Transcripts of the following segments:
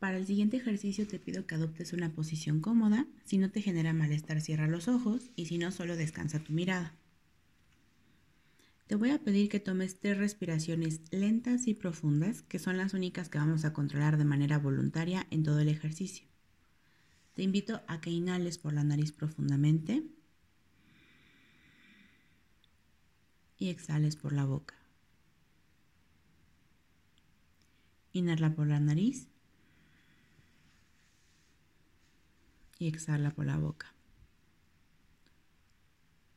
Para el siguiente ejercicio te pido que adoptes una posición cómoda. Si no te genera malestar, cierra los ojos y si no, solo descansa tu mirada. Te voy a pedir que tomes tres respiraciones lentas y profundas, que son las únicas que vamos a controlar de manera voluntaria en todo el ejercicio. Te invito a que inhales por la nariz profundamente y exhales por la boca. Inhala por la nariz y exhala por la boca.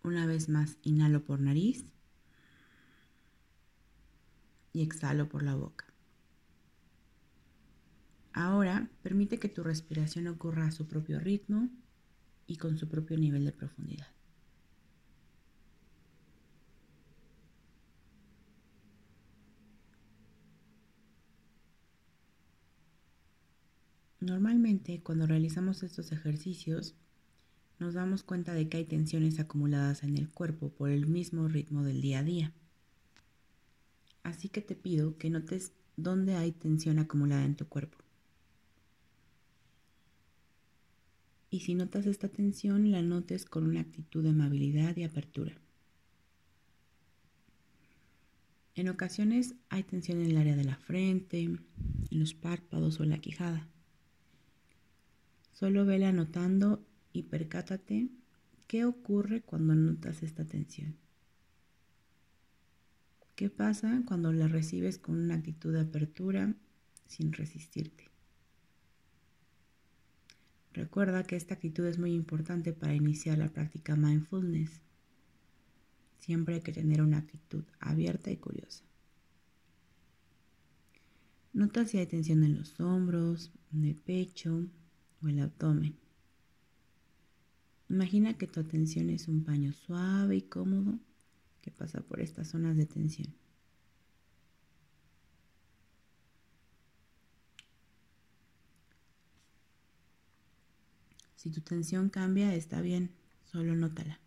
Una vez más, inhalo por nariz y exhalo por la boca. Ahora permite que tu respiración ocurra a su propio ritmo y con su propio nivel de profundidad. Normalmente cuando realizamos estos ejercicios nos damos cuenta de que hay tensiones acumuladas en el cuerpo por el mismo ritmo del día a día. Así que te pido que notes dónde hay tensión acumulada en tu cuerpo. Y si notas esta tensión, la notes con una actitud de amabilidad y apertura. En ocasiones hay tensión en el área de la frente, en los párpados o en la quijada. Solo vela notando y percátate qué ocurre cuando notas esta tensión. ¿Qué pasa cuando la recibes con una actitud de apertura sin resistirte? Recuerda que esta actitud es muy importante para iniciar la práctica mindfulness. Siempre hay que tener una actitud abierta y curiosa. Nota si hay tensión en los hombros, en el pecho o el abdomen. Imagina que tu atención es un paño suave y cómodo que pasa por estas zonas de tensión. Si tu tensión cambia, está bien, solo nótala.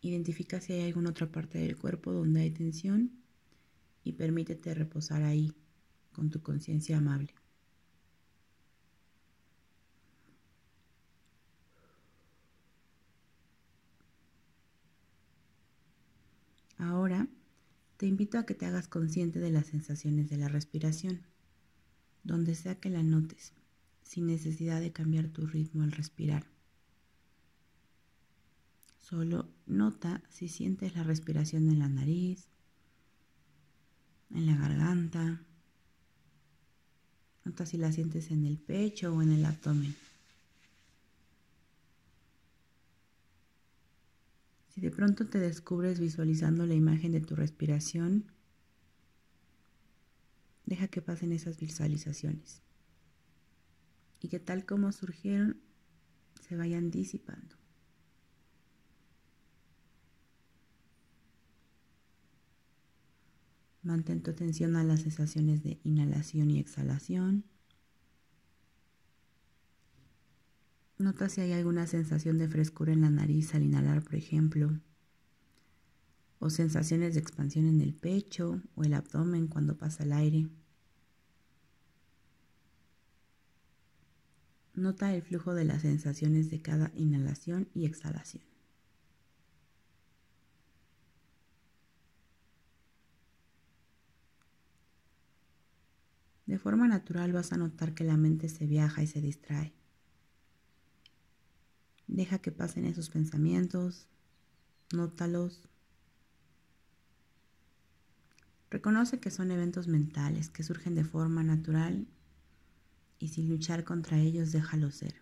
Identifica si hay alguna otra parte del cuerpo donde hay tensión y permítete reposar ahí con tu conciencia amable. Ahora te invito a que te hagas consciente de las sensaciones de la respiración, donde sea que la notes, sin necesidad de cambiar tu ritmo al respirar. Solo nota si sientes la respiración en la nariz, en la garganta. Si la sientes en el pecho o en el abdomen. Si de pronto te descubres visualizando la imagen de tu respiración, deja que pasen esas visualizaciones y que tal como surgieron se vayan disipando. Mantén tu atención a las sensaciones de inhalación y exhalación. Nota si hay alguna sensación de frescura en la nariz al inhalar, por ejemplo, o sensaciones de expansión en el pecho o el abdomen cuando pasa el aire. Nota el flujo de las sensaciones de cada inhalación y exhalación. De forma natural vas a notar que la mente se viaja y se distrae. Deja que pasen esos pensamientos, nótalos. Reconoce que son eventos mentales que surgen de forma natural y sin luchar contra ellos déjalo ser.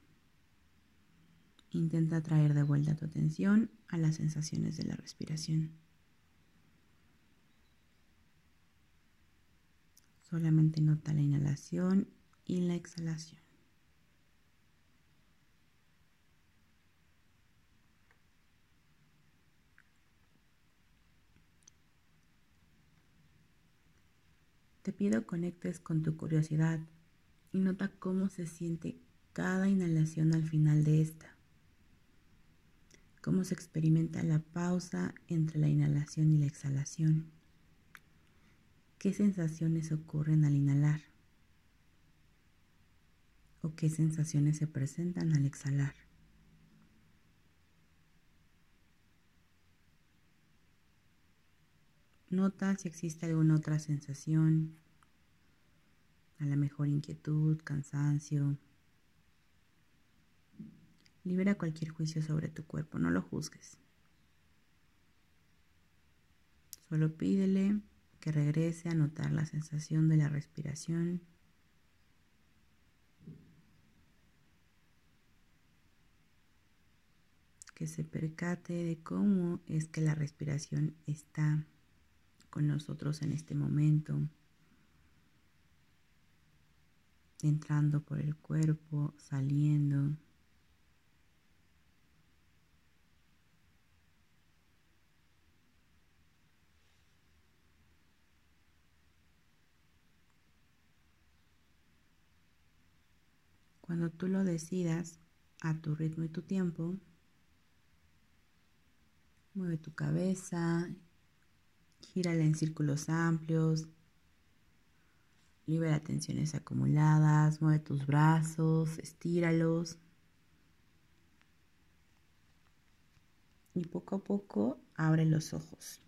Intenta traer de vuelta tu atención a las sensaciones de la respiración. Solamente nota la inhalación y la exhalación. Te pido conectes con tu curiosidad y nota cómo se siente cada inhalación al final de esta. Cómo se experimenta la pausa entre la inhalación y la exhalación. ¿Qué sensaciones ocurren al inhalar? ¿O qué sensaciones se presentan al exhalar? Nota si existe alguna otra sensación, a la mejor inquietud, cansancio. Libera cualquier juicio sobre tu cuerpo, no lo juzgues. Solo pídele que regrese a notar la sensación de la respiración. Que se percate de cómo es que la respiración está con nosotros en este momento, entrando por el cuerpo, saliendo. Cuando tú lo decidas a tu ritmo y tu tiempo, mueve tu cabeza Gírala en círculos amplios. Libera tensiones acumuladas. Mueve tus brazos. Estíralos. Y poco a poco abre los ojos.